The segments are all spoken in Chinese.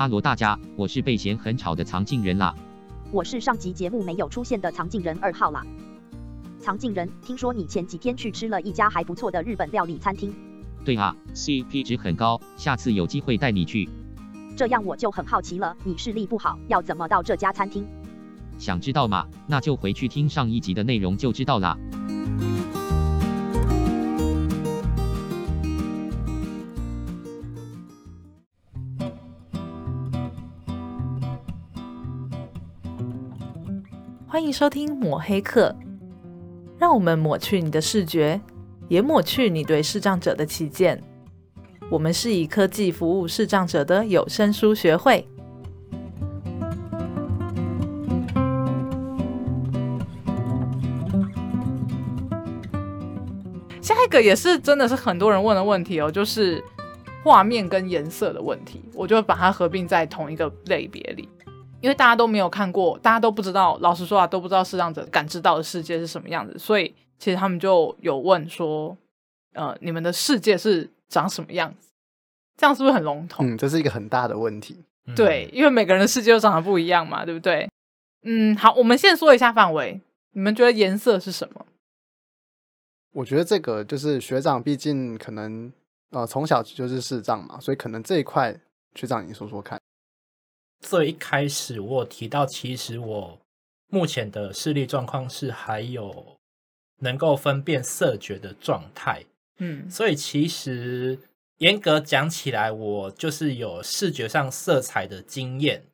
哈罗大家，我是被嫌很吵的藏镜人啦。我是上集节目没有出现的藏镜人二号啦。藏镜人，听说你前几天去吃了一家还不错的日本料理餐厅。对啊，CP 值很高，下次有机会带你去。这样我就很好奇了，你视力不好，要怎么到这家餐厅？想知道吗？那就回去听上一集的内容就知道啦。收听抹黑课，让我们抹去你的视觉，也抹去你对视障者的偏见。我们是以科技服务视障者的有声书学会。下一个也是真的是很多人问的问题哦，就是画面跟颜色的问题，我就把它合并在同一个类别里。因为大家都没有看过，大家都不知道，老实说啊，都不知道视障者感知到的世界是什么样子，所以其实他们就有问说，呃，你们的世界是长什么样子？这样是不是很笼统？嗯，这是一个很大的问题。对，因为每个人的世界都长得不一样嘛，对不对？嗯，好，我们先说一下范围，你们觉得颜色是什么？我觉得这个就是学长，毕竟可能呃从小就是视障嘛，所以可能这一块学长你说说看。最一开始我有提到，其实我目前的视力状况是还有能够分辨色觉的状态，嗯，所以其实严格讲起来，我就是有视觉上色彩的经验。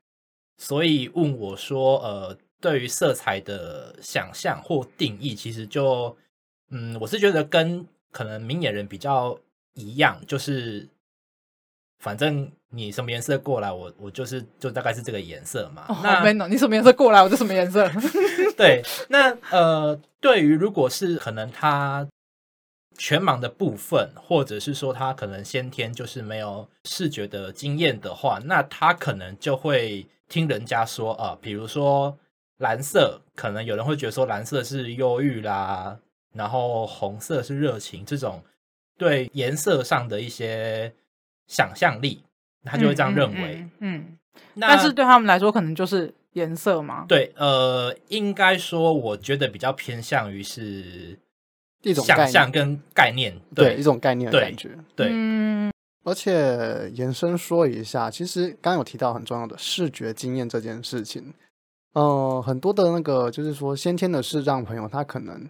所以问我说，呃，对于色彩的想象或定义，其实就，嗯，我是觉得跟可能明眼人比较一样，就是。反正你什么颜色过来，我我就是就大概是这个颜色嘛。哦、那你什么颜色过来，我就什么颜色。对，那呃，对于如果是可能他全盲的部分，或者是说他可能先天就是没有视觉的经验的话，那他可能就会听人家说啊、呃，比如说蓝色，可能有人会觉得说蓝色是忧郁啦，然后红色是热情，这种对颜色上的一些。想象力，他就会这样认为。嗯，嗯嗯，但是对他们来说，可能就是颜色嘛？对，呃，应该说，我觉得比较偏向于是一种想象跟概念，对，对一种概念的感觉。对，对嗯，而且延伸说一下，其实刚刚有提到很重要的视觉经验这件事情。呃，很多的那个就是说先天的视障朋友，他可能，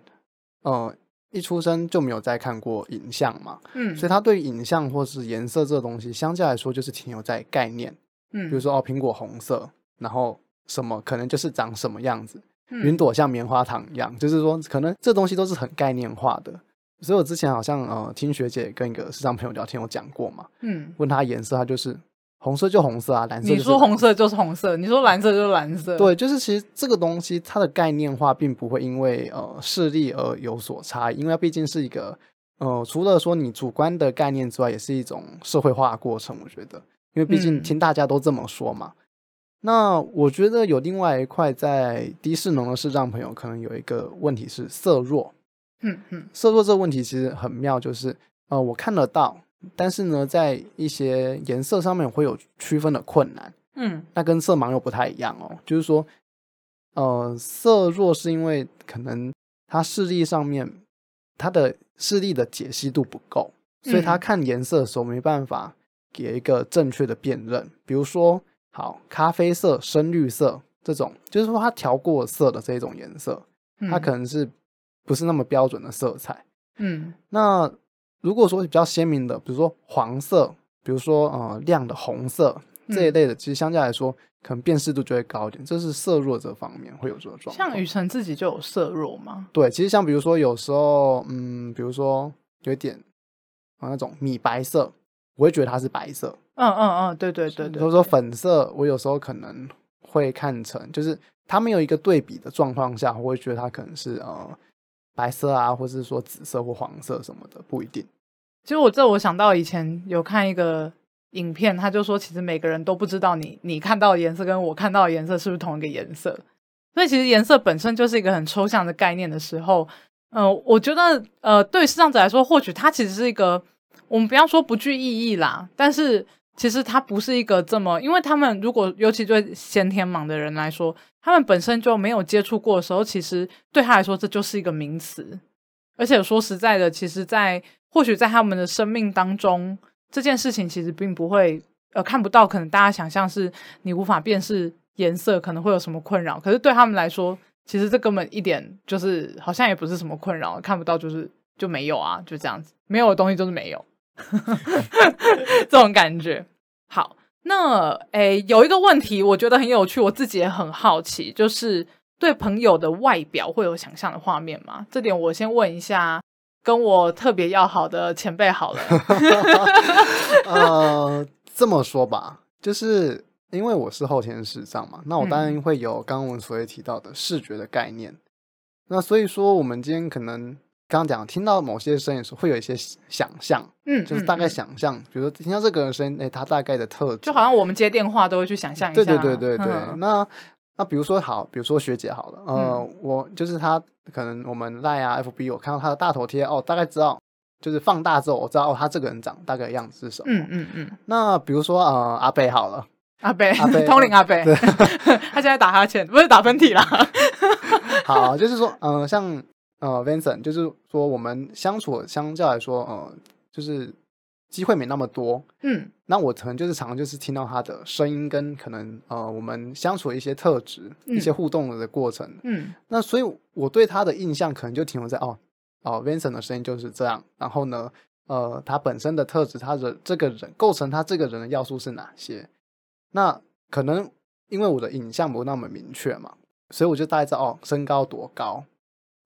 呃。一出生就没有再看过影像嘛，嗯，所以他对影像或是颜色这个东西，相较来说就是停留在概念，嗯，比如说哦，苹果红色，然后什么可能就是长什么样子，嗯，云朵像棉花糖一样，就是说可能这东西都是很概念化的。所以我之前好像呃听学姐跟一个视障朋友聊天有讲过嘛，嗯，问他颜色，他就是。红色就红色啊，蓝色。你说红色就是红色，你说蓝色就是蓝色。对，就是其实这个东西它的概念化并不会因为呃视力而有所差异，因为它毕竟是一个呃除了说你主观的概念之外，也是一种社会化的过程。我觉得，因为毕竟听大家都这么说嘛。嗯、那我觉得有另外一块在低视能的视障朋友可能有一个问题是色弱。嗯嗯，色弱这个问题其实很妙，就是呃我看得到。但是呢，在一些颜色上面会有区分的困难，嗯，那跟色盲又不太一样哦。就是说，呃，色弱是因为可能他视力上面他的视力的解析度不够，所以他看颜色的时候没办法给一个正确的辨认。比如说，好，咖啡色、深绿色这种，就是说他调过色的这种颜色，它可能是不是那么标准的色彩，嗯，那。如果说比较鲜明的，比如说黄色，比如说呃亮的红色这一类的，其实相对来说可能辨识度就会高一点。这是色弱这方面会有这个状况。像雨辰自己就有色弱吗？对，其实像比如说有时候，嗯，比如说有一点啊那种米白色，我会觉得它是白色。嗯嗯嗯，对对对对。比如说粉色，我有时候可能会看成就是它没有一个对比的状况下，我会觉得它可能是呃白色啊，或是说紫色或黄色什么的，不一定。其实我这我想到以前有看一个影片，他就说其实每个人都不知道你你看到的颜色跟我看到的颜色是不是同一个颜色，所以其实颜色本身就是一个很抽象的概念的时候，呃，我觉得呃对视障者来说，或许它其实是一个我们不要说不具意义啦，但是其实它不是一个这么，因为他们如果尤其对先天盲的人来说，他们本身就没有接触过的时候，其实对他来说这就是一个名词。而且说实在的，其实，在或许在他们的生命当中，这件事情其实并不会呃看不到，可能大家想象是你无法辨识颜色，可能会有什么困扰。可是对他们来说，其实这根本一点就是好像也不是什么困扰，看不到就是就没有啊，就这样子，没有的东西就是没有。这种感觉好，那诶，有一个问题，我觉得很有趣，我自己也很好奇，就是对朋友的外表会有想象的画面吗？这点我先问一下，跟我特别要好的前辈好了。呃，这么说吧，就是因为我是后天视障嘛，那我当然会有刚刚我们所提到的视觉的概念。嗯、那所以说，我们今天可能。刚刚讲听到某些声音的时候，会有一些想象，嗯，就是大概想象，嗯、比如说听到这个人声音，哎，他大概的特质，就好像我们接电话都会去想象一下，对对对对对。嗯、那那比如说好，比如说学姐好了，呃，嗯、我就是他，可能我们 Line 啊 FB，我看到他的大头贴，哦，大概知道，就是放大之后，我知道哦，他这个人长大概样子是什么，嗯嗯嗯。那比如说呃，阿贝好了，阿贝，阿贝，通灵阿贝，对 他现在打哈欠，不是打喷嚏啦。好，就是说，嗯、呃，像。呃，Vincent，就是说我们相处相较来说，呃，就是机会没那么多。嗯，那我可能就是常常就是听到他的声音跟可能呃我们相处的一些特质、嗯、一些互动的过程。嗯，那所以我对他的印象可能就停留在哦哦，Vincent 的声音就是这样。然后呢，呃，他本身的特质，他的这个人构成他这个人的要素是哪些？那可能因为我的影像不那么明确嘛，所以我就大概知道哦，身高多高。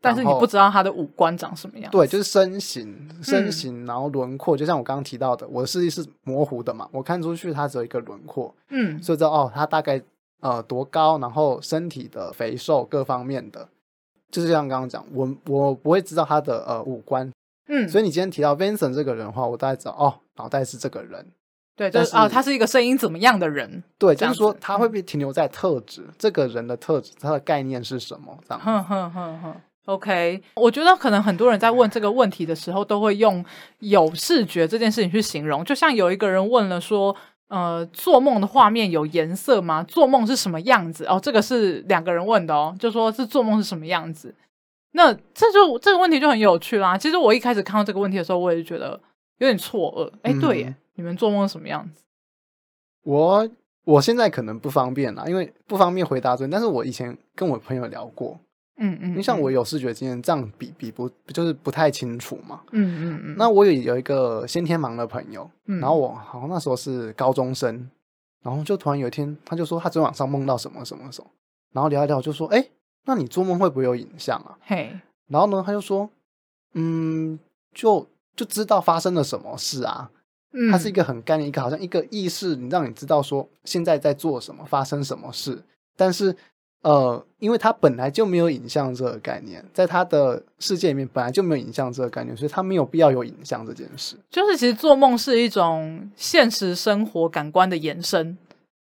但是你不知道他的五官长什么样？对，就是身形，身形，然后轮廓，嗯、就像我刚刚提到的，我的视力是模糊的嘛，我看出去他只有一个轮廓，嗯，所以知道哦，他大概呃多高，然后身体的肥瘦各方面的，就是像刚刚讲，我我不会知道他的呃五官，嗯，所以你今天提到 Vincent 这个人的话，我大概知道哦，脑袋是这个人，对，就是啊，他是一个声音怎么样的人？对，就是说他会不会停留在特质，嗯、这个人的特质，他的概念是什么？这样，哼哼哼哼。OK，我觉得可能很多人在问这个问题的时候，都会用有视觉这件事情去形容。就像有一个人问了说：“呃，做梦的画面有颜色吗？做梦是什么样子？”哦，这个是两个人问的哦，就说是做梦是什么样子。那这就这个问题就很有趣啦。其实我一开始看到这个问题的时候，我也觉得有点错愕。哎，对耶，嗯、你们做梦是什么样子？我我现在可能不方便啦，因为不方便回答这。但是我以前跟我朋友聊过。嗯嗯，你像我有视觉经验，这样比比不就是不太清楚嘛。嗯嗯嗯。那我有有一个先天盲的朋友，嗯、然后我好像那时候是高中生，然后就突然有一天，他就说他昨天晚上梦到什么什么什么，然后聊一聊就说，哎，那你做梦会不会有影像啊？嘿，然后呢，他就说，嗯，就就知道发生了什么事啊。嗯，它是一个很概念，一个好像一个意识，你让你知道说现在在做什么，发生什么事，但是。呃，因为他本来就没有影像这个概念，在他的世界里面本来就没有影像这个概念，所以他没有必要有影像这件事。就是其实做梦是一种现实生活感官的延伸，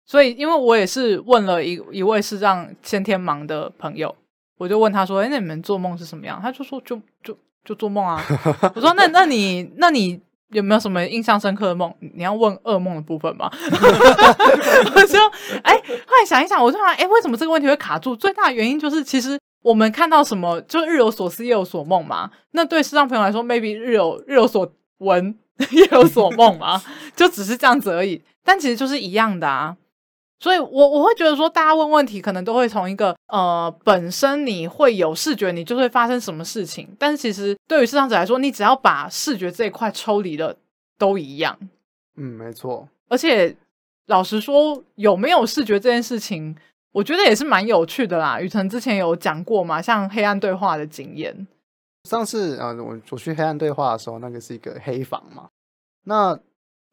所以因为我也是问了一一位是让先天盲的朋友，我就问他说：“哎，那你们做梦是什么样？”他就说：“就就就做梦啊。”我说：“那那你那你。”有没有什么印象深刻的梦？你要问噩梦的部分吗？我说，哎，后来想一想，我就想，哎，为什么这个问题会卡住？最大的原因就是，其实我们看到什么，就日有所思，夜有所梦嘛。那对视障朋友来说，maybe 日有日有所闻，夜有所梦嘛，就只是这样子而已。但其实就是一样的啊。所以我，我我会觉得说，大家问问题可能都会从一个呃，本身你会有视觉，你就会发生什么事情。但是，其实对于视障者来说，你只要把视觉这一块抽离了，都一样。嗯，没错。而且，老实说，有没有视觉这件事情，我觉得也是蛮有趣的啦。雨辰之前有讲过嘛，像黑暗对话的经验。上次啊、呃，我我去黑暗对话的时候，那个是一个黑房嘛。那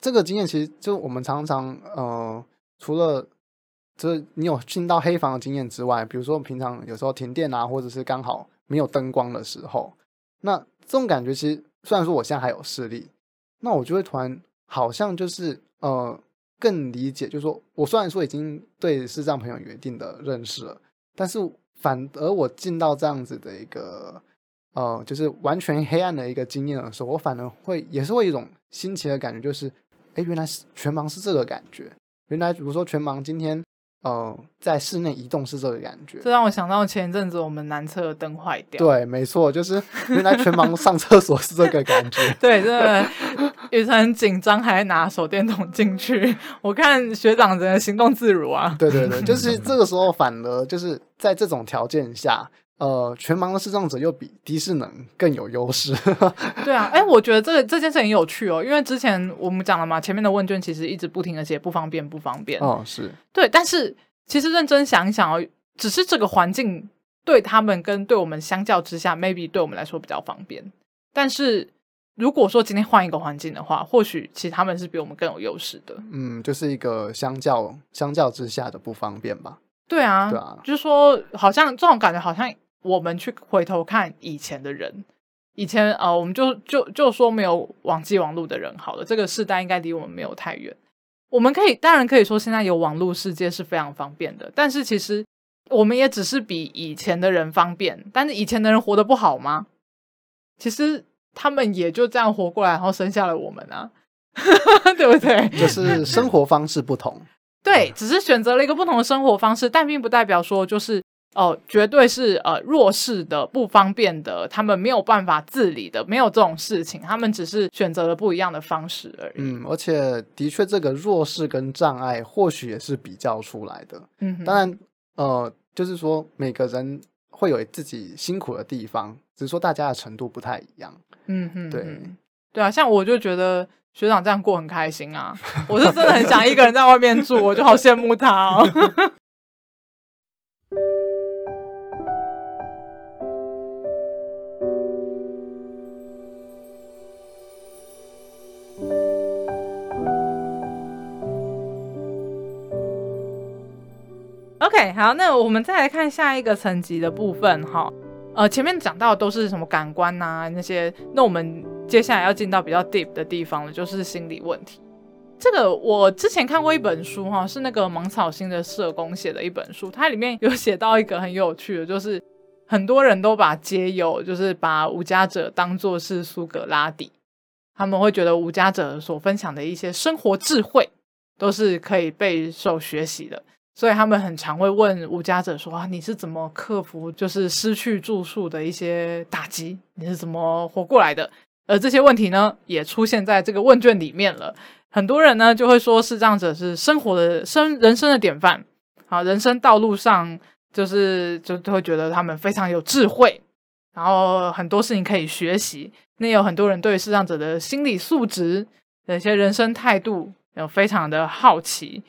这个经验其实就我们常常呃，除了就是你有进到黑房的经验之外，比如说平常有时候停电啊，或者是刚好没有灯光的时候，那这种感觉其实虽然说我现在还有视力，那我就会突然好像就是呃更理解，就是说我虽然说已经对视障朋友有一定的认识了，但是反而我进到这样子的一个呃就是完全黑暗的一个经验的时候，我反而会也是会一种新奇的感觉，就是哎，原来是全盲是这个感觉。原来比如说全盲今天。呃，在室内移动是这个感觉，这让我想到前一阵子我们男厕的灯坏掉。对，没错，就是 原来全盲上厕所是这个感觉。对，真的，雨辰很紧张，还拿手电筒进去。我看学长真的行动自如啊。对对对，就是这个时候反而就是在这种条件下，呃，全盲的视障者又比低视能更有优势。对啊，哎，我觉得这个这件事很有趣哦，因为之前我们讲了嘛，前面的问卷其实一直不停的写不方便，不方便。哦，是对，但是其实认真想一想哦，只是这个环境对他们跟对我们相较之下，maybe 对我们来说比较方便。但是如果说今天换一个环境的话，或许其实他们是比我们更有优势的。嗯，就是一个相较相较之下的不方便吧。对啊，对啊，就是说好像这种感觉好像。我们去回头看以前的人，以前呃，我们就就就说没有网际网路的人好了，这个世代应该离我们没有太远。我们可以当然可以说现在有网络世界是非常方便的，但是其实我们也只是比以前的人方便。但是以前的人活得不好吗？其实他们也就这样活过来，然后生下了我们啊，对不对？就是生活方式不同，对，只是选择了一个不同的生活方式，但并不代表说就是。哦，绝对是呃弱势的、不方便的，他们没有办法自理的，没有这种事情，他们只是选择了不一样的方式而已。嗯，而且的确，这个弱势跟障碍或许也是比较出来的。嗯，当然，呃，就是说每个人会有自己辛苦的地方，只是说大家的程度不太一样。嗯哼，对，对啊，像我就觉得学长这样过很开心啊，我是真的很想一个人在外面住，我就好羡慕他哦。好，那我们再来看下一个层级的部分哈。呃，前面讲到都是什么感官啊那些，那我们接下来要进到比较 deep 的地方了，就是心理问题。这个我之前看过一本书哈，是那个芒草心的社工写的一本书，它里面有写到一个很有趣的，就是很多人都把街友，就是把无家者当作是苏格拉底，他们会觉得无家者所分享的一些生活智慧都是可以备受学习的。所以他们很常会问无家者说：“啊，你是怎么克服就是失去住宿的一些打击？你是怎么活过来的？”而这些问题呢，也出现在这个问卷里面了。很多人呢就会说，视障者是生活的生人生的典范，好，人生道路上就是就会觉得他们非常有智慧，然后很多事情可以学习。那有很多人对视障者的心理素质的一些人生态度有非常的好奇。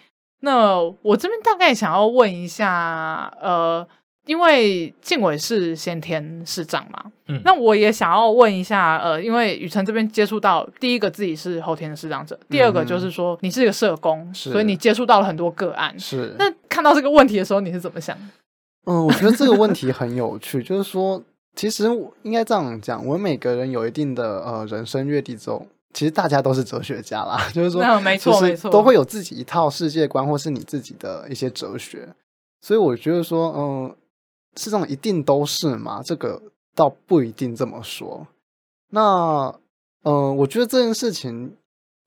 那我这边大概想要问一下，呃，因为静伟是先天视障嘛，嗯，那我也想要问一下，呃，因为雨辰这边接触到第一个自己是后天的视障者，第二个就是说你是一个社工，是所以你接触到了很多个案，是。那看到这个问题的时候，你是怎么想？嗯，我觉得这个问题很有趣，就是说，其实应该这样讲，我们每个人有一定的呃人生阅历之后。其实大家都是哲学家啦，就是说，没错没错，都会有自己一套世界观，或是你自己的一些哲学。所以我觉得说，嗯，是这种一定都是嘛？这个倒不一定这么说。那，嗯，我觉得这件事情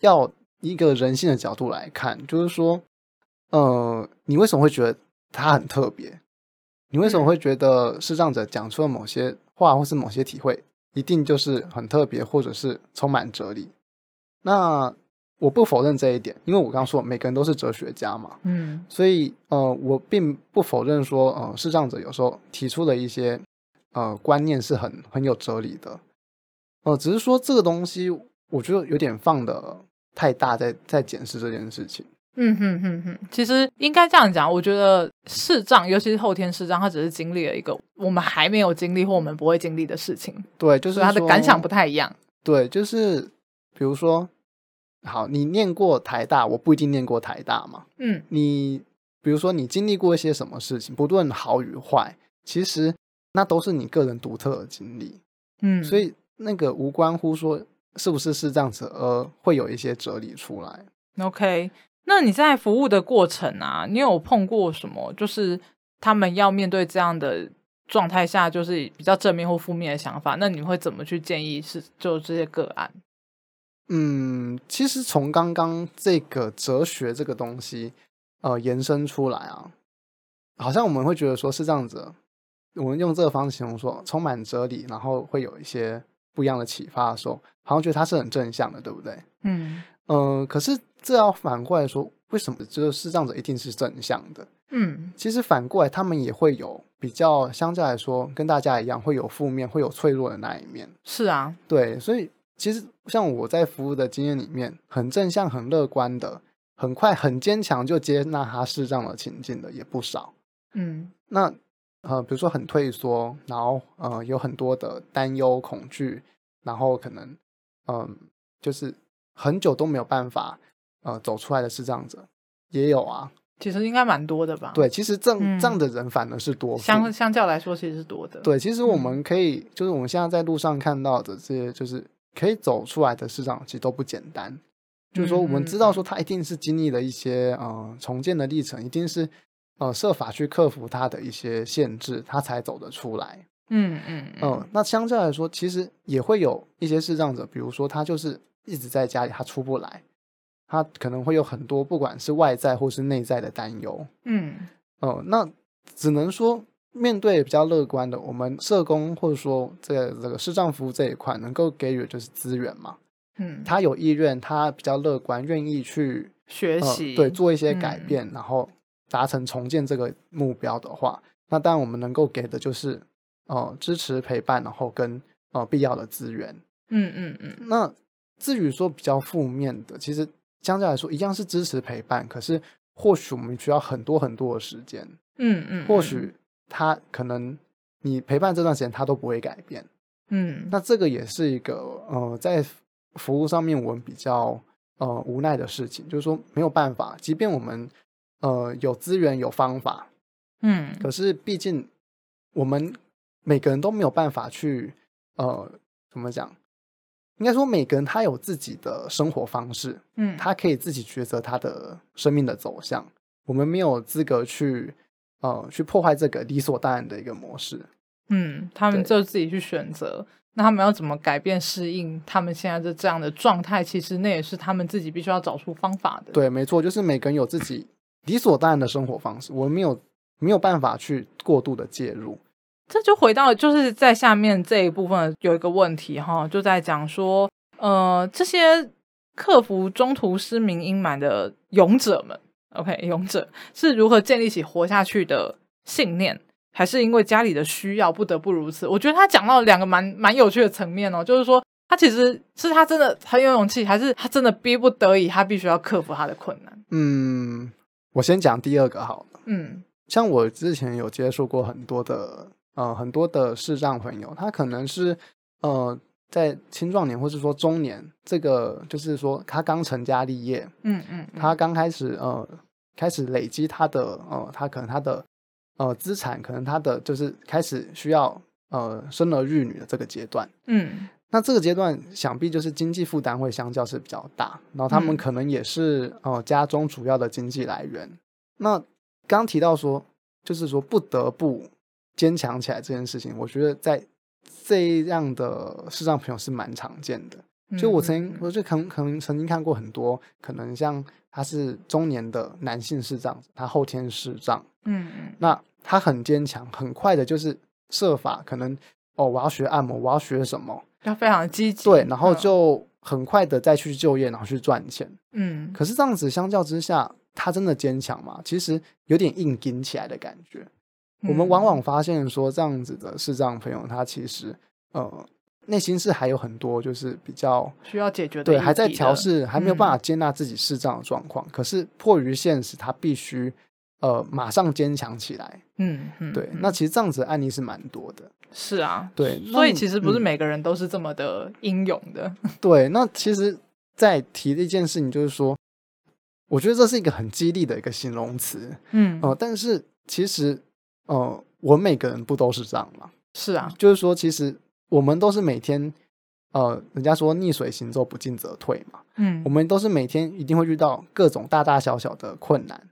要一个人性的角度来看，就是说，嗯，你为什么会觉得他很特别？你为什么会觉得视障者讲出了某些话，或是某些体会，一定就是很特别，或者是充满哲理？那我不否认这一点，因为我刚刚说每个人都是哲学家嘛，嗯，所以呃，我并不否认说呃，视障者有时候提出的一些呃观念是很很有哲理的，呃，只是说这个东西我觉得有点放的太大在，在在检视这件事情。嗯哼哼哼，其实应该这样讲，我觉得视障，尤其是后天视障，他只是经历了一个我们还没有经历或我们不会经历的事情，对，就是他的感想不太一样，对，就是比如说。好，你念过台大，我不一定念过台大嘛。嗯，你比如说你经历过一些什么事情，不论好与坏，其实那都是你个人独特的经历。嗯，所以那个无关乎说是不是是这样子，呃会有一些哲理出来。OK，那你在服务的过程啊，你有碰过什么？就是他们要面对这样的状态下，就是比较正面或负面的想法，那你会怎么去建议是就这些个案？嗯，其实从刚刚这个哲学这个东西，呃，延伸出来啊，好像我们会觉得说是这样子，我们用这个方式形容说充满哲理，然后会有一些不一样的启发的时候，好像觉得它是很正向的，对不对？嗯嗯、呃，可是这要反过来说，为什么就是这样子一定是正向的？嗯，其实反过来，他们也会有比较，相对来说跟大家一样，会有负面，会有脆弱的那一面。是啊，对，所以其实像我在服务的经验里面，很正向、很乐观的，很快、很坚强就接纳他视障的情境的也不少。嗯，那呃，比如说很退缩，然后呃，有很多的担忧、恐惧，然后可能嗯、呃，就是很久都没有办法呃走出来的是这样子也有啊。其实应该蛮多的吧？对，其实这样这样的人反而是多，相相较来说其实是多的。对，其实我们可以，就是我们现在在路上看到的这些，就是可以走出来的视障，其实都不简单。就是说，我们知道说他一定是经历了一些呃重建的历程，一定是呃设法去克服他的一些限制，他才走得出来。嗯嗯嗯。那相较来说，其实也会有一些视障者，比如说他就是一直在家里，他出不来。他可能会有很多，不管是外在或是内在的担忧。嗯，哦、呃，那只能说面对比较乐观的，我们社工或者说这个这个视障服务这一块，能够给予的就是资源嘛。嗯，他有意愿，他比较乐观，愿意去学习、呃，对，做一些改变，嗯、然后达成重建这个目标的话，那当然我们能够给的就是呃支持陪伴，然后跟呃必要的资源。嗯嗯嗯。那至于说比较负面的，其实。相对来说，一样是支持陪伴，可是或许我们需要很多很多的时间。嗯嗯，或许他可能你陪伴这段时间他都不会改变。嗯，那这个也是一个呃，在服务上面我们比较呃无奈的事情，就是说没有办法，即便我们呃有资源有方法，嗯，可是毕竟我们每个人都没有办法去呃怎么讲？应该说，每个人他有自己的生活方式，嗯，他可以自己抉择他的生命的走向。我们没有资格去，呃，去破坏这个理所当然的一个模式。嗯，他们就自己去选择。那他们要怎么改变、适应他们现在的这样的状态？其实那也是他们自己必须要找出方法的。对，没错，就是每个人有自己理所当然的生活方式，我们没有没有办法去过度的介入。这就回到就是在下面这一部分有一个问题哈，就在讲说，呃，这些克服中途失明阴霾的勇者们，OK，勇者是如何建立起活下去的信念，还是因为家里的需要不得不如此？我觉得他讲到两个蛮蛮有趣的层面哦，就是说他其实是他真的很有勇气，还是他真的逼不得已，他必须要克服他的困难？嗯，我先讲第二个好了。嗯，像我之前有接触过很多的。呃，很多的视障朋友，他可能是呃在青壮年或是说中年，这个就是说他刚成家立业，嗯嗯，嗯他刚开始呃开始累积他的呃他可能他的呃资产，可能他的就是开始需要呃生儿育女的这个阶段，嗯，那这个阶段想必就是经济负担会相较是比较大，然后他们可能也是呃家中主要的经济来源。那刚提到说，就是说不得不。坚强起来这件事情，我觉得在这样的视障朋友是蛮常见的。就我曾经，我就可能可能曾经看过很多，可能像他是中年的男性视障，他后天视障，嗯嗯，那他很坚强，很快的就是设法可能哦，我要学按摩，我要学什么，要非常积极，对，然后就很快的再去就业，然后去赚钱，嗯。可是这样子相较之下，他真的坚强吗？其实有点硬顶起来的感觉。我们往往发现说，这样子的视障朋友，他其实呃内心是还有很多就是比较需要解决的，对，还在调试，还没有办法接纳自己视障的状况。嗯、可是迫于现实，他必须呃马上坚强起来。嗯嗯，对。那其实这样子的案例是蛮多的。是啊，对。所以其实不是每个人都是这么的英勇的。嗯、对。那其实，在提的一件事情就是说，我觉得这是一个很激励的一个形容词。嗯哦、呃，但是其实。呃，我们每个人不都是这样吗？是啊，就是说，其实我们都是每天，呃，人家说逆水行舟，不进则退嘛。嗯，我们都是每天一定会遇到各种大大小小的困难，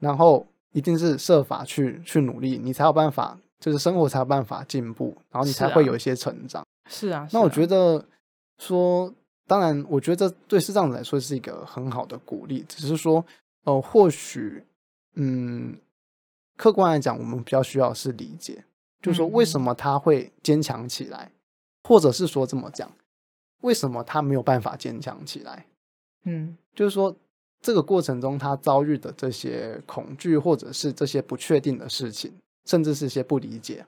然后一定是设法去去努力，你才有办法，就是生活才有办法进步，然后你才会有一些成长。是啊，是啊，那我觉得说当然，我觉得这对视障者来说是一个很好的鼓励，只是说，呃，或许，嗯，客观来讲，我们比较需要的是理解，就是说为什么他会坚强起来，嗯、或者是说这么讲，为什么他没有办法坚强起来？嗯，就是说这个过程中他遭遇的这些恐惧，或者是这些不确定的事情，甚至是一些不理解。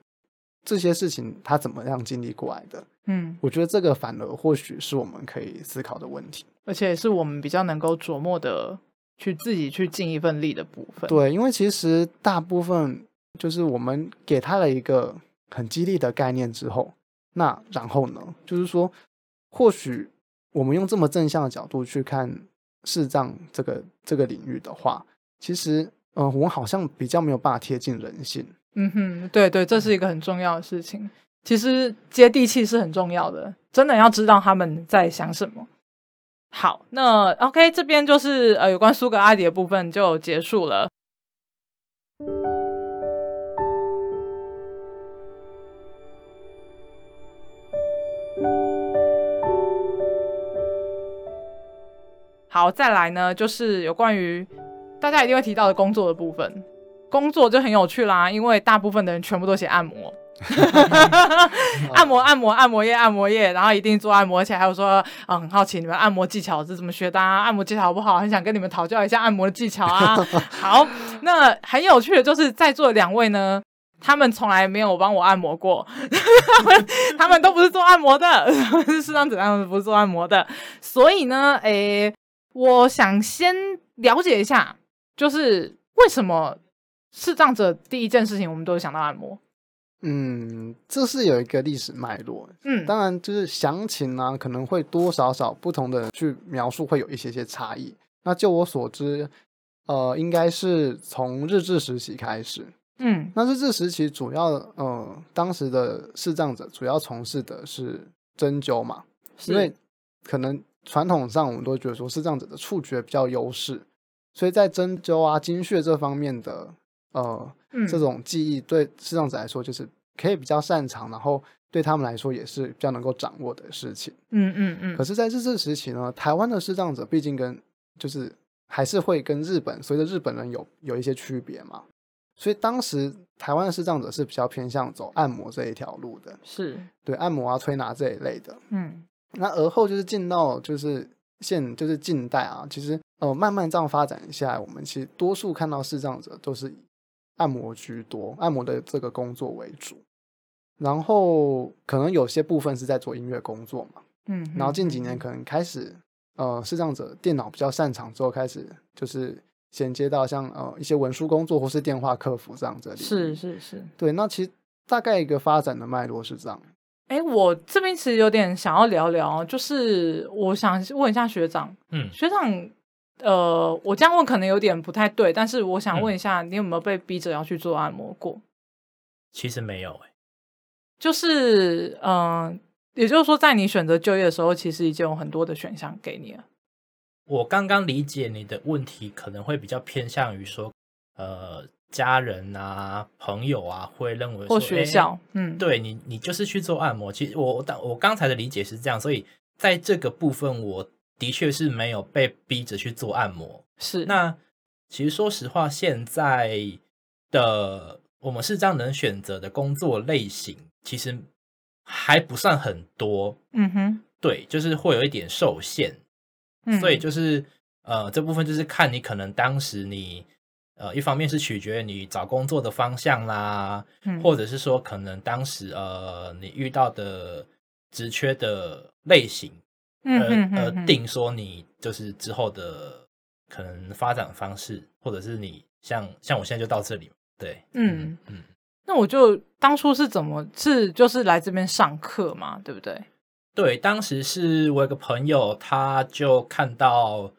这些事情他怎么样经历过来的？嗯，我觉得这个反而或许是我们可以思考的问题，而且是我们比较能够琢磨的，去自己去尽一份力的部分。对，因为其实大部分就是我们给他了一个很激励的概念之后，那然后呢，就是说，或许我们用这么正向的角度去看视障这个这个领域的话，其实，嗯、呃，我们好像比较没有办法贴近人性。嗯哼，对对，这是一个很重要的事情。其实接地气是很重要的，真的要知道他们在想什么。好，那 OK，这边就是呃有关苏格拉底的部分就结束了。好，再来呢，就是有关于大家一定会提到的工作的部分。工作就很有趣啦，因为大部分的人全部都写按摩，按摩按摩按摩液按摩液，然后一定做按摩，而且还有说啊、很好奇你们按摩技巧是怎么学的啊？按摩技巧好不好？很想跟你们讨教一下按摩的技巧啊。好，那很有趣的就是在座的两位呢，他们从来没有帮我按摩过，他们他们都不是做按摩的，是视障者，他们不是做按摩的，所以呢，诶，我想先了解一下，就是为什么。视障者第一件事情，我们都想到按摩。嗯，这是有一个历史脉络。嗯，当然就是详情呢，可能会多少少不同的人去描述，会有一些些差异。那就我所知，呃，应该是从日治时期开始。嗯，那日治时期主要，呃，当时的视障者主要从事的是针灸嘛，因为可能传统上我们都觉得说视障者的触觉比较优势，所以在针灸啊、经穴这方面的。呃，嗯、这种技艺对视障者来说就是可以比较擅长，然后对他们来说也是比较能够掌握的事情。嗯嗯嗯。可是，在日治时期呢，台湾的视障者毕竟跟就是还是会跟日本，随着日本人有有一些区别嘛，所以当时台湾的视障者是比较偏向走按摩这一条路的，是对按摩啊、推拿这一类的。嗯，那而后就是进到就是现就是近代啊，其实呃慢慢这样发展下来，我们其实多数看到视障者都是以按摩居多，按摩的这个工作为主，然后可能有些部分是在做音乐工作嘛，嗯，然后近几年可能开始，呃，视障者电脑比较擅长之后，开始就是衔接到像呃一些文书工作或是电话客服这样子，是是是，对，那其实大概一个发展的脉络是这样。哎，我这边其实有点想要聊聊，就是我想问一下学长，嗯，学长。呃，我这样问可能有点不太对，但是我想问一下，嗯、你有没有被逼着要去做按摩过？其实没有、欸，哎，就是，嗯、呃，也就是说，在你选择就业的时候，其实已经有很多的选项给你了。我刚刚理解你的问题，可能会比较偏向于说，呃，家人啊、朋友啊，会认为说，或学校，欸、嗯，对你，你就是去做按摩。其实我我我刚才的理解是这样，所以在这个部分我。的确是没有被逼着去做按摩，是。那其实说实话，现在的我们是这样能选择的工作类型，其实还不算很多。嗯哼，对，就是会有一点受限。嗯，所以就是呃，这部分就是看你可能当时你呃，一方面是取决于你找工作的方向啦，嗯，或者是说可能当时呃，你遇到的职缺的类型。嗯，而定说你就是之后的可能发展方式，或者是你像像我现在就到这里，对，嗯嗯，嗯，那我就当初是怎么是就是来这边上课嘛，对不对？对，当时是我有个朋友，他就看到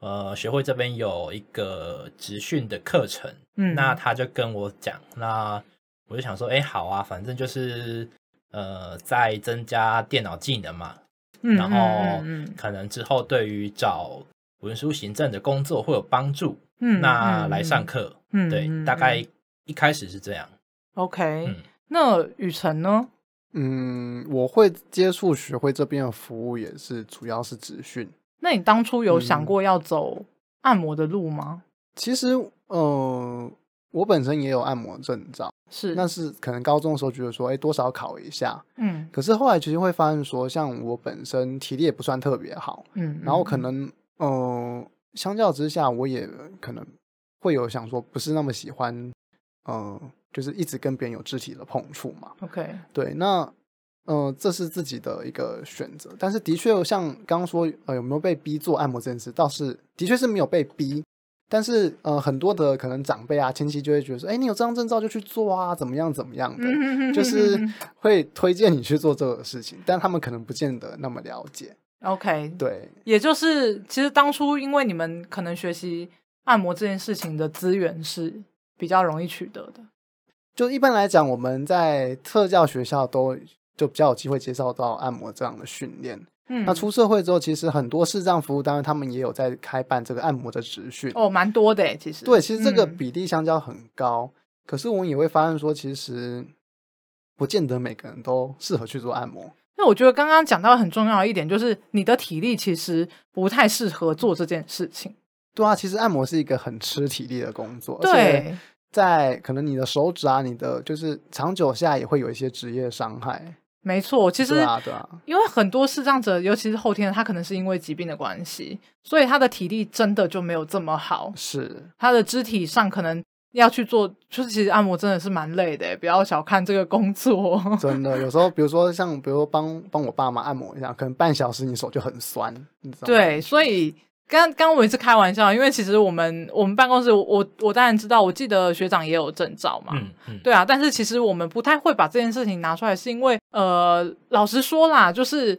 呃学会这边有一个职训的课程，嗯，那他就跟我讲，那我就想说，哎，好啊，反正就是呃在增加电脑技能嘛。然后可能之后对于找文书行政的工作会有帮助。嗯，那来上课，嗯，对，大概一开始是这样。OK，那雨辰呢？嗯，我会接触学会这边的服务，也是主要是职训。那你当初有想过要走按摩的路吗？嗯、其实，嗯、呃，我本身也有按摩证照，是，那是可能高中的时候觉得说，哎，多少考一下，嗯。可是后来其实会发现说，像我本身体力也不算特别好，嗯，然后可能，嗯、呃，相较之下，我也可能会有想说，不是那么喜欢，嗯、呃。就是一直跟别人有肢体的碰触嘛。OK，对，那嗯、呃，这是自己的一个选择。但是的确，像刚刚说，呃，有没有被逼做按摩这件事，倒是的确是没有被逼。但是呃，很多的可能长辈啊、亲戚就会觉得说，哎，你有这张证照就去做啊，怎么样怎么样的，就是会推荐你去做这个事情。但他们可能不见得那么了解。OK，对，也就是其实当初因为你们可能学习按摩这件事情的资源是比较容易取得的。就一般来讲，我们在特教学校都就比较有机会接受到按摩这样的训练。嗯，那出社会之后，其实很多视障服务单位他们也有在开办这个按摩的职训。哦，蛮多的诶，其实。对，其实这个比例相较很高。嗯，可是我们也会发现说，其实不见得每个人都适合去做按摩。那我觉得刚刚讲到很重要的一点，就是你的体力其实不太适合做这件事情。对啊，其实按摩是一个很吃体力的工作。对。在可能你的手指啊，你的就是长久下也会有一些职业伤害。没错，其实因为很多视障者，尤其是后天，他可能是因为疾病的关系，所以他的体力真的就没有这么好。是他的肢体上可能要去做，就是其实按摩真的是蛮累的，不要小看这个工作。真的，有时候比如说像比如说帮帮我爸妈按摩一下，可能半小时你手就很酸，你知道吗？对，所以。刚刚我也是开玩笑，因为其实我们我们办公室，我我当然知道，我记得学长也有证照嘛，嗯嗯，对啊，但是其实我们不太会把这件事情拿出来，是因为呃，老实说啦，就是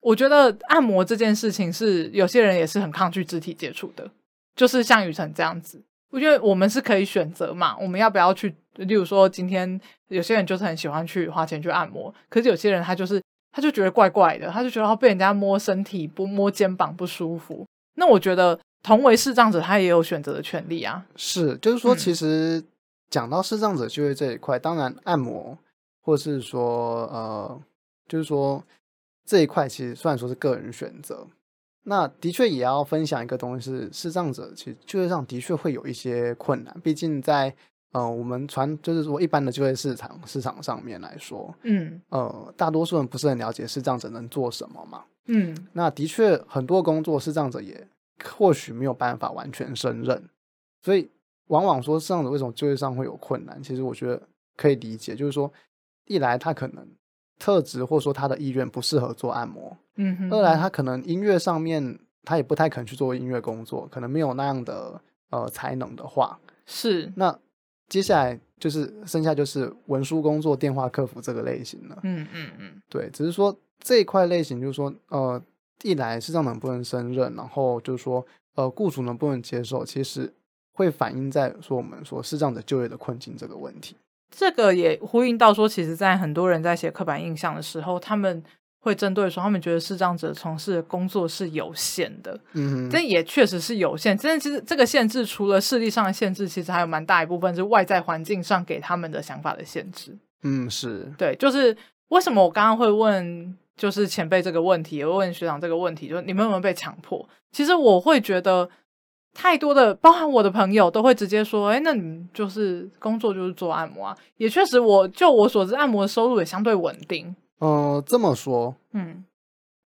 我觉得按摩这件事情是有些人也是很抗拒肢体接触的，就是像雨辰这样子，我觉得我们是可以选择嘛，我们要不要去？例如说今天有些人就是很喜欢去花钱去按摩，可是有些人他就是他就觉得怪怪的，他就觉得被人家摸身体不摸肩膀不舒服。那我觉得，同为视障者，他也有选择的权利啊。是，就是说，其实讲到视障者就业这一块，嗯、当然按摩，或是说，呃，就是说这一块，其实虽然说是个人选择，那的确也要分享一个东西是，视障者其实就业上的确会有一些困难，毕竟在呃我们传就是说一般的就业市场市场上面来说，嗯，呃，大多数人不是很了解视障者能做什么嘛。嗯，那的确很多工作视障者也或许没有办法完全胜任，所以往往说视障者为什么就业上会有困难，其实我觉得可以理解，就是说一来他可能特质或者说他的意愿不适合做按摩，嗯哼，二来他可能音乐上面他也不太肯去做音乐工作，可能没有那样的呃才能的话，是。那接下来就是剩下就是文书工作、电话客服这个类型了，嗯嗯嗯，对，只是说。这一块类型就是说，呃，一来是让能不能胜任，然后就是说，呃，雇主能不能接受，其实会反映在说我们说视障者就业的困境这个问题。这个也呼应到说，其实，在很多人在写刻板印象的时候，他们会针对说，他们觉得视障者从事的工作是有限的，嗯哼，这也确实是有限。真的其实这个限制，除了视力上的限制，其实还有蛮大一部分是外在环境上给他们的想法的限制。嗯，是对，就是为什么我刚刚会问。就是前辈这个问题，也会问学长这个问题，就是你们有没有被强迫？其实我会觉得，太多的，包含我的朋友都会直接说：“哎，那你们就是工作就是做按摩啊。”也确实我，我就我所知，按摩的收入也相对稳定。嗯、呃，这么说，嗯，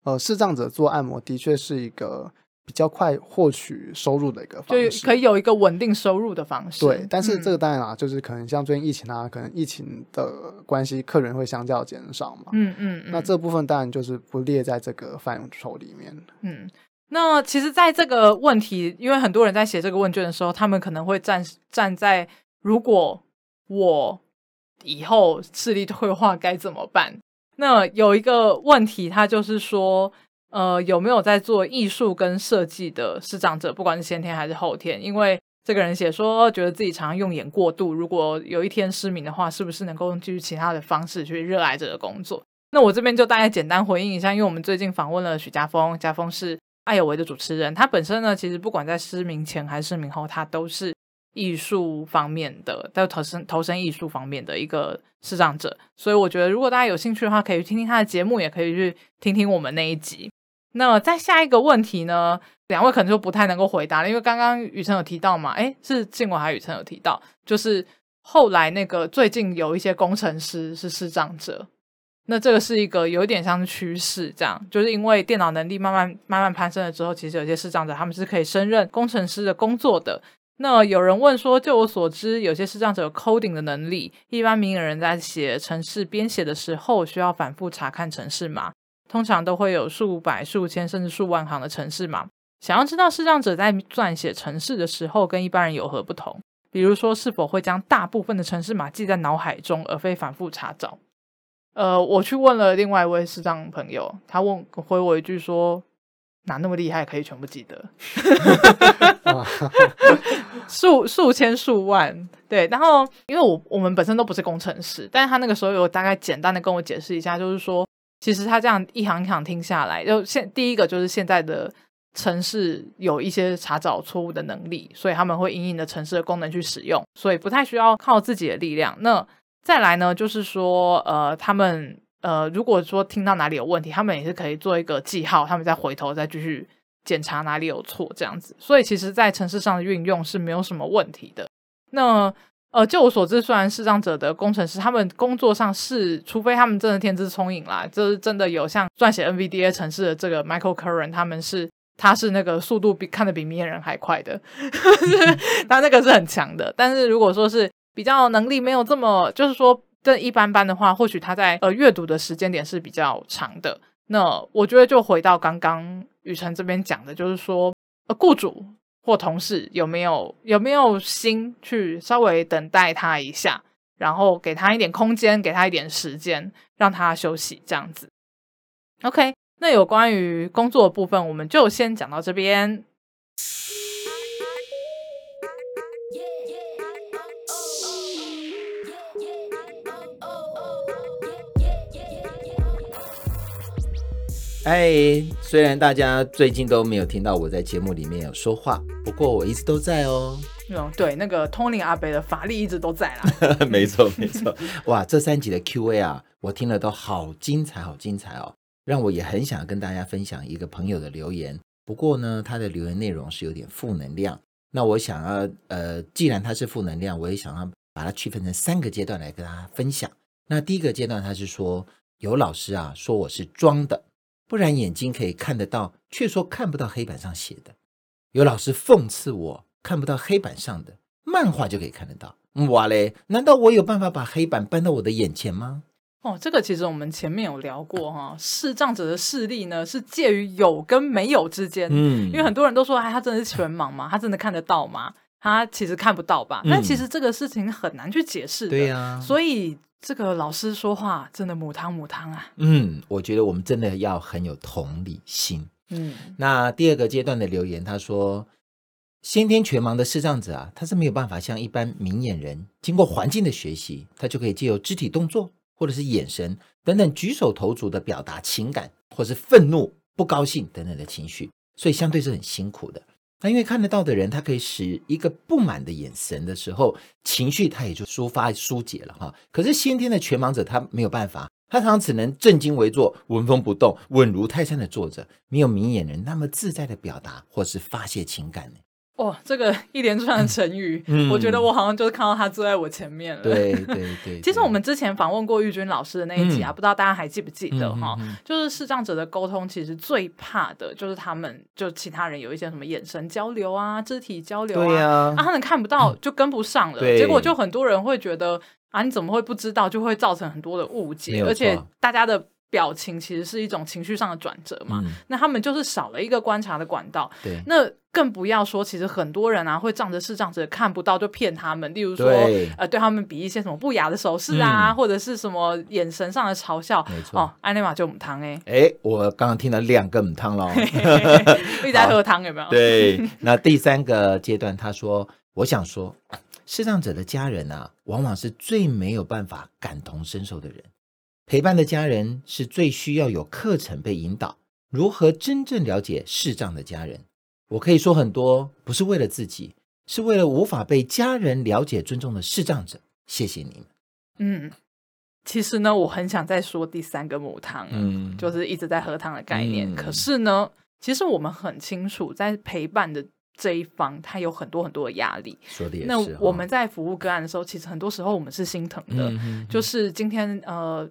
呃，视障者做按摩的确是一个。比较快获取收入的一个方式，就可以有一个稳定收入的方式。对，但是这个当然啊，嗯、就是可能像最近疫情啊，可能疫情的关系，客人会相较减少嘛。嗯嗯。嗯，那这部分当然就是不列在这个范畴里面。嗯，那其实，在这个问题，因为很多人在写这个问卷的时候，他们可能会站站在如果我以后视力退化该怎么办？那有一个问题，他就是说。呃，有没有在做艺术跟设计的视障者，不管是先天还是后天？因为这个人写说，觉得自己常用眼过度，如果有一天失明的话，是不是能够用继续其他的方式去热爱这个工作？那我这边就大概简单回应一下，因为我们最近访问了许家峰，家峰是艾有为的主持人，他本身呢，其实不管在失明前还是失明后，他都是艺术方面的，在投身投身艺术方面的一个视障者，所以我觉得如果大家有兴趣的话，可以去听听他的节目，也可以去听听我们那一集。那在下一个问题呢，两位可能就不太能够回答了，因为刚刚宇辰有提到嘛，诶，是晋文还是宇辰有提到，就是后来那个最近有一些工程师是视障者。那这个是一个有点像趋势，这样就是因为电脑能力慢慢慢慢攀升了之后，其实有些视障者他们是可以胜任工程师的工作的。那有人问说，就我所知，有些视障者有 coding 的能力，一般明眼人在写程式编写的时候，需要反复查看程式吗，通常都会有数百、数千甚至数万行的城市码。想要知道视障者在撰写城市的时候跟一般人有何不同，比如说是否会将大部分的城市码记在脑海中，而非反复查找。呃，我去问了另外一位视障朋友，他问回我一句说：“哪那么厉害，可以全部记得？数数千数万，对。然后，因为我我们本身都不是工程师，但是他那个时候有大概简单的跟我解释一下，就是说，其实他这样一行一行听下来，就现第一个就是现在的城市有一些查找错误的能力，所以他们会因应的城市的功能去使用，所以不太需要靠自己的力量。那再来呢，就是说，呃，他们呃，如果说听到哪里有问题，他们也是可以做一个记号，他们再回头再继续检查哪里有错，这样子。所以，其实，在城市上的运用是没有什么问题的。那呃，就我所知，虽然视障者的工程师，他们工作上是，除非他们真的天资聪颖啦，就是真的有像撰写 NVDA 城市的这个 Michael Curran，他们是他是那个速度比看得比明眼人还快的，他那个是很强的。但是如果说是比较能力没有这么，就是说，这一般般的话，或许他在呃阅读的时间点是比较长的。那我觉得就回到刚刚雨辰这边讲的，就是说，呃，雇主或同事有没有有没有心去稍微等待他一下，然后给他一点空间，给他一点时间，让他休息这样子。OK，那有关于工作的部分，我们就先讲到这边。哎，虽然大家最近都没有听到我在节目里面有说话，不过我一直都在哦。嗯，对，那个通灵阿北的法力一直都在啦。没错，没错。哇，这三集的 Q&A 啊，我听了都好精彩，好精彩哦，让我也很想跟大家分享一个朋友的留言。不过呢，他的留言内容是有点负能量。那我想要，呃，既然他是负能量，我也想要把它区分成三个阶段来跟大家分享。那第一个阶段，他是说有老师啊说我是装的。不然眼睛可以看得到，却说看不到黑板上写的。有老师讽刺我看不到黑板上的漫画就可以看得到。哇嘞，难道我有办法把黑板搬到我的眼前吗？哦，这个其实我们前面有聊过哈，视障者的视力呢是介于有跟没有之间。嗯，因为很多人都说，哎，他真的是全盲吗？他真的看得到吗？他其实看不到吧？但其实这个事情很难去解释的。对呀，所以。这个老师说话真的母汤母汤啊！嗯，我觉得我们真的要很有同理心。嗯，那第二个阶段的留言，他说先天全盲的视障者啊，他是没有办法像一般明眼人经过环境的学习，他就可以借由肢体动作或者是眼神等等举手投足的表达情感，或是愤怒、不高兴等等的情绪，所以相对是很辛苦的。那因为看得到的人，他可以使一个不满的眼神的时候，情绪他也就抒发疏解了哈。可是先天的全盲者他没有办法，他常常只能正襟危坐、纹风不动、稳如泰山的坐着，没有明眼人那么自在的表达或是发泄情感呢。哦，这个一连串的成语，嗯、我觉得我好像就是看到他坐在我前面了。对对对，对。其实我们之前访问过玉君老师的那一集啊，嗯、不知道大家还记不记得哈？就是视障者的沟通，其实最怕的就是他们就其他人有一些什么眼神交流啊、肢体交流啊，对啊，啊他们看不到就跟不上了，嗯、结果就很多人会觉得啊，你怎么会不知道？就会造成很多的误解，而且大家的。表情其实是一种情绪上的转折嘛，嗯、那他们就是少了一个观察的管道。对，那更不要说，其实很多人啊会仗着视障者看不到就骗他们，例如说对。呃对他们比一些什么不雅的手势啊，嗯、或者是什么眼神上的嘲笑。没错。哦，安内玛就母汤哎哎，我刚刚听了两个母汤喽，一直在喝汤有没有？对，那第三个阶段，他说，我想说，视障者的家人啊，往往是最没有办法感同身受的人。陪伴的家人是最需要有课程被引导，如何真正了解视障的家人。我可以说很多，不是为了自己，是为了无法被家人了解、尊重的视障者。谢谢你们。嗯，其实呢，我很想再说第三个母汤，嗯，就是一直在喝汤的概念。嗯、可是呢，其实我们很清楚，在陪伴的这一方，他有很多很多的压力。说的也是。那我们在服务个案的时候，其实很多时候我们是心疼的。就是今天，呃，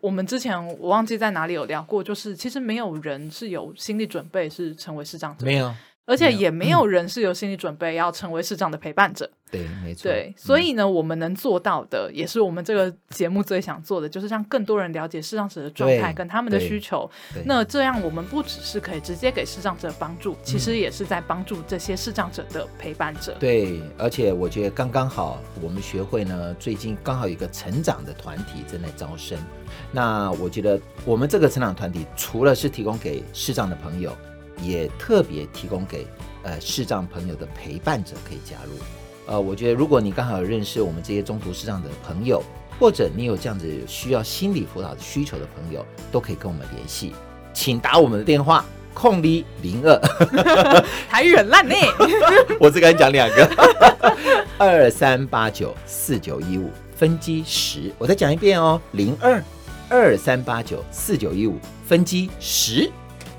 我们之前我忘记在哪里有聊过，就是其实没有人是有心理准备是成为市长的。没有。而且也没有人是有心理准备要成为视障的陪伴者。对，没错。对，所以呢，我们能做到的，也是我们这个节目最想做的，就是让更多人了解视障者的状态跟他们的需求。那这样，我们不只是可以直接给视障者帮助，其实也是在帮助这些视障者的陪伴者。对，而且我觉得刚刚好，我们学会呢，最近刚好有一个成长的团体正在招生。那我觉得，我们这个成长团体除了是提供给视障的朋友。也特别提供给呃视障朋友的陪伴者可以加入，呃，我觉得如果你刚好有认识我们这些中途视障的朋友，或者你有这样子需要心理辅导的需求的朋友，都可以跟我们联系，请打我们的电话空里零二，台语很烂呢，我只敢讲两个，二三八九四九一五分机十，我再讲一遍哦，零二。二三八九四九一五分机十。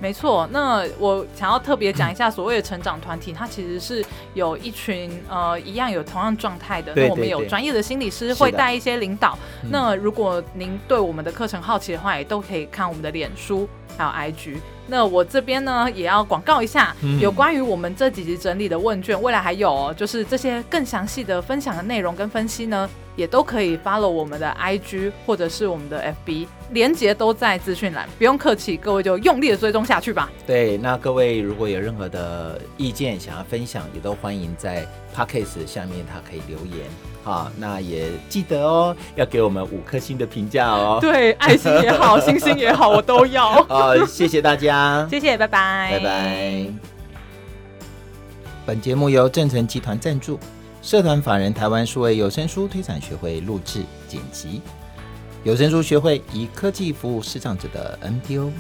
没错，那我想要特别讲一下，所谓的成长团体，它其实是有一群呃一样有同样状态的。那我们有专业的心理师会带一些领导。那如果您对我们的课程好奇的话，也都可以看我们的脸书还有 IG。那我这边呢，也要广告一下，有关于我们这几集整理的问卷，未来还有哦，就是这些更详细的分享的内容跟分析呢，也都可以 follow 我们的 IG 或者是我们的 FB，连接都在资讯栏，不用客气，各位就用力的追踪下去吧。对，那各位如果有任何的意见想要分享，也都欢迎在 Podcast 下面，他可以留言。好，那也记得哦，要给我们五颗星的评价哦。对，爱心也好，星星也好，我都要。好，谢谢大家，谢谢，拜拜，拜拜。本节目由正成集团赞助，社团法人台湾数位有声书推广学会录制剪辑，有声书学会以科技服务视障者的 NPO。